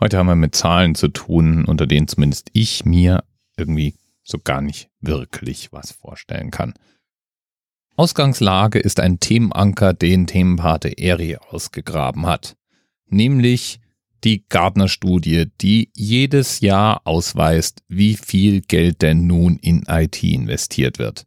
Heute haben wir mit Zahlen zu tun, unter denen zumindest ich mir irgendwie so gar nicht wirklich was vorstellen kann. Ausgangslage ist ein Themenanker, den Themenpate Eri ausgegraben hat. Nämlich die Gardner-Studie, die jedes Jahr ausweist, wie viel Geld denn nun in IT investiert wird.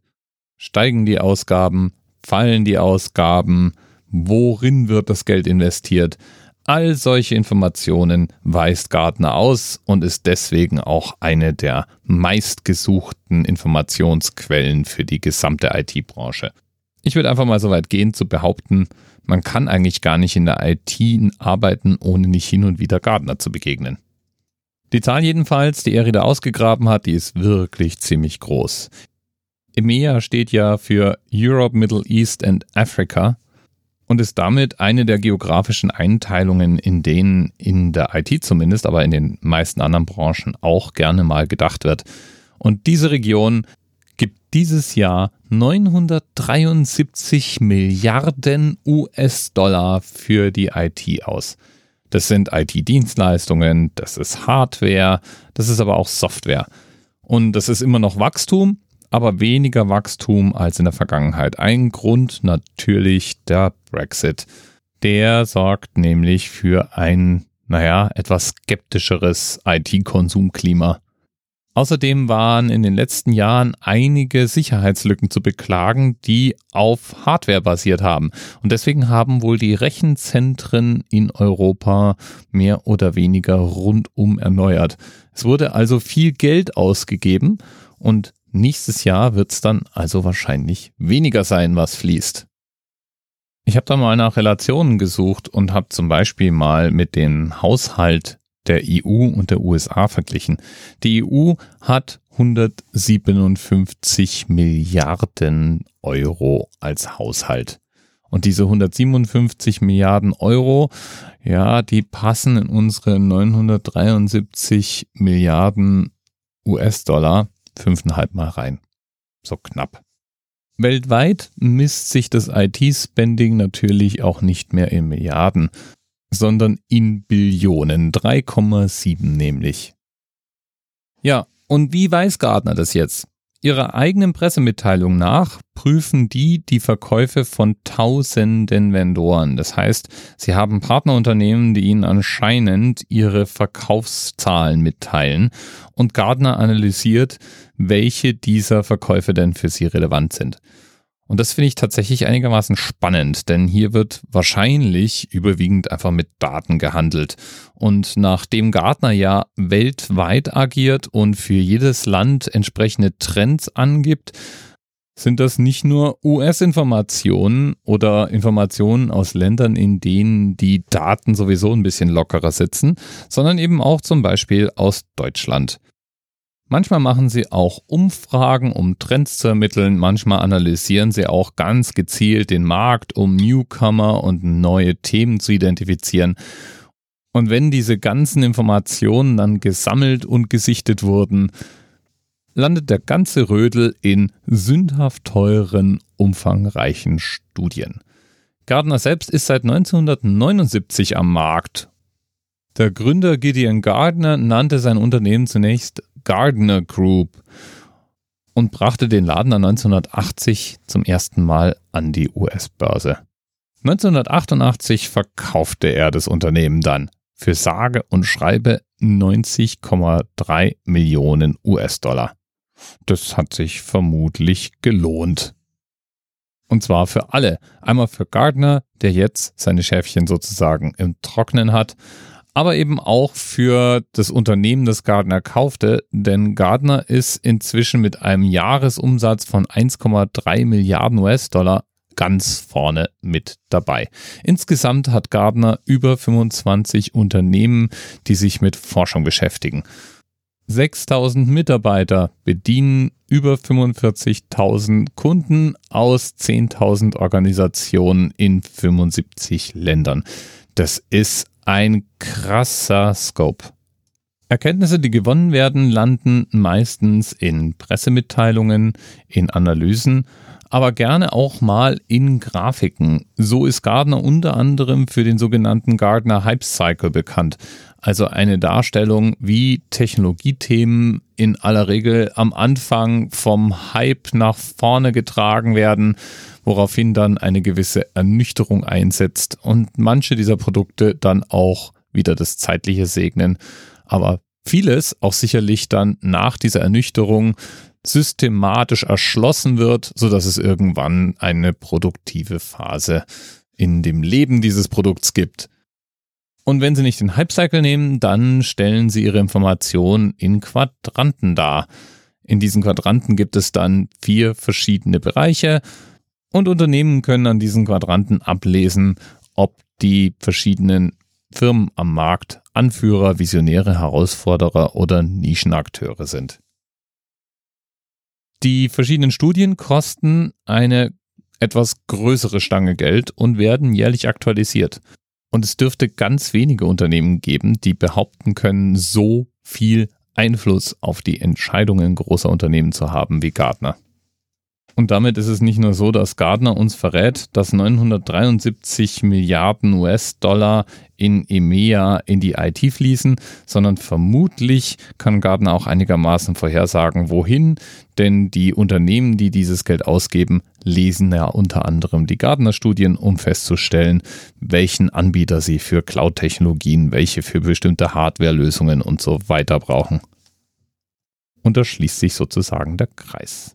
Steigen die Ausgaben? Fallen die Ausgaben? Worin wird das Geld investiert? All solche Informationen weist Gartner aus und ist deswegen auch eine der meistgesuchten Informationsquellen für die gesamte IT-Branche. Ich würde einfach mal so weit gehen zu behaupten, man kann eigentlich gar nicht in der IT arbeiten, ohne nicht hin und wieder Gartner zu begegnen. Die Zahl jedenfalls, die er wieder ausgegraben hat, die ist wirklich ziemlich groß. EMEA steht ja für Europe, Middle East and Africa und ist damit eine der geografischen Einteilungen, in denen in der IT zumindest, aber in den meisten anderen Branchen auch gerne mal gedacht wird. Und diese Region gibt dieses Jahr 973 Milliarden US-Dollar für die IT aus. Das sind IT-Dienstleistungen, das ist Hardware, das ist aber auch Software. Und das ist immer noch Wachstum, aber weniger Wachstum als in der Vergangenheit. Ein Grund natürlich der Brexit. Der sorgt nämlich für ein, naja, etwas skeptischeres IT-Konsumklima. Außerdem waren in den letzten Jahren einige Sicherheitslücken zu beklagen, die auf Hardware basiert haben. Und deswegen haben wohl die Rechenzentren in Europa mehr oder weniger rundum erneuert. Es wurde also viel Geld ausgegeben und Nächstes Jahr wird es dann also wahrscheinlich weniger sein, was fließt. Ich habe da mal nach Relationen gesucht und habe zum Beispiel mal mit dem Haushalt der EU und der USA verglichen. Die EU hat 157 Milliarden Euro als Haushalt. Und diese 157 Milliarden Euro, ja, die passen in unsere 973 Milliarden US-Dollar fünfeinhalb Mal rein. So knapp. Weltweit misst sich das IT-Spending natürlich auch nicht mehr in Milliarden, sondern in Billionen, 3,7 nämlich. Ja, und wie weiß Gardner das jetzt? Ihrer eigenen Pressemitteilung nach prüfen die die Verkäufe von tausenden Vendoren. Das heißt, sie haben Partnerunternehmen, die ihnen anscheinend ihre Verkaufszahlen mitteilen und Gardner analysiert, welche dieser Verkäufe denn für sie relevant sind. Und das finde ich tatsächlich einigermaßen spannend, denn hier wird wahrscheinlich überwiegend einfach mit Daten gehandelt. Und nachdem Gartner ja weltweit agiert und für jedes Land entsprechende Trends angibt, sind das nicht nur US-Informationen oder Informationen aus Ländern, in denen die Daten sowieso ein bisschen lockerer sitzen, sondern eben auch zum Beispiel aus Deutschland. Manchmal machen sie auch Umfragen, um Trends zu ermitteln. Manchmal analysieren sie auch ganz gezielt den Markt, um Newcomer und neue Themen zu identifizieren. Und wenn diese ganzen Informationen dann gesammelt und gesichtet wurden, landet der ganze Rödel in sündhaft teuren, umfangreichen Studien. Gardner selbst ist seit 1979 am Markt. Der Gründer Gideon Gardner nannte sein Unternehmen zunächst Gardner Group und brachte den Laden dann 1980 zum ersten Mal an die US-Börse. 1988 verkaufte er das Unternehmen dann für sage und schreibe 90,3 Millionen US-Dollar. Das hat sich vermutlich gelohnt. Und zwar für alle. Einmal für Gardner, der jetzt seine Schäfchen sozusagen im Trocknen hat, aber eben auch für das Unternehmen, das Gardner kaufte, denn Gardner ist inzwischen mit einem Jahresumsatz von 1,3 Milliarden US-Dollar ganz vorne mit dabei. Insgesamt hat Gardner über 25 Unternehmen, die sich mit Forschung beschäftigen. 6000 Mitarbeiter bedienen über 45.000 Kunden aus 10.000 Organisationen in 75 Ländern. Das ist ein krasser Scope. Erkenntnisse, die gewonnen werden, landen meistens in Pressemitteilungen, in Analysen, aber gerne auch mal in Grafiken. So ist Gardner unter anderem für den sogenannten Gardner Hype Cycle bekannt. Also eine Darstellung, wie Technologiethemen in aller Regel am Anfang vom Hype nach vorne getragen werden, woraufhin dann eine gewisse Ernüchterung einsetzt und manche dieser Produkte dann auch wieder das Zeitliche segnen. Aber vieles auch sicherlich dann nach dieser Ernüchterung systematisch erschlossen wird, sodass es irgendwann eine produktive Phase in dem Leben dieses Produkts gibt. Und wenn Sie nicht den Hype-Cycle nehmen, dann stellen Sie Ihre Informationen in Quadranten dar. In diesen Quadranten gibt es dann vier verschiedene Bereiche und Unternehmen können an diesen Quadranten ablesen, ob die verschiedenen Firmen am Markt Anführer, Visionäre, Herausforderer oder Nischenakteure sind. Die verschiedenen Studien kosten eine etwas größere Stange Geld und werden jährlich aktualisiert. Und es dürfte ganz wenige Unternehmen geben, die behaupten können, so viel Einfluss auf die Entscheidungen großer Unternehmen zu haben wie Gartner. Und damit ist es nicht nur so, dass Gardner uns verrät, dass 973 Milliarden US-Dollar in EMEA in die IT fließen, sondern vermutlich kann Gardner auch einigermaßen vorhersagen, wohin, denn die Unternehmen, die dieses Geld ausgeben, lesen ja unter anderem die Gardner-Studien, um festzustellen, welchen Anbieter sie für Cloud-Technologien, welche für bestimmte Hardware-Lösungen und so weiter brauchen. Und da schließt sich sozusagen der Kreis.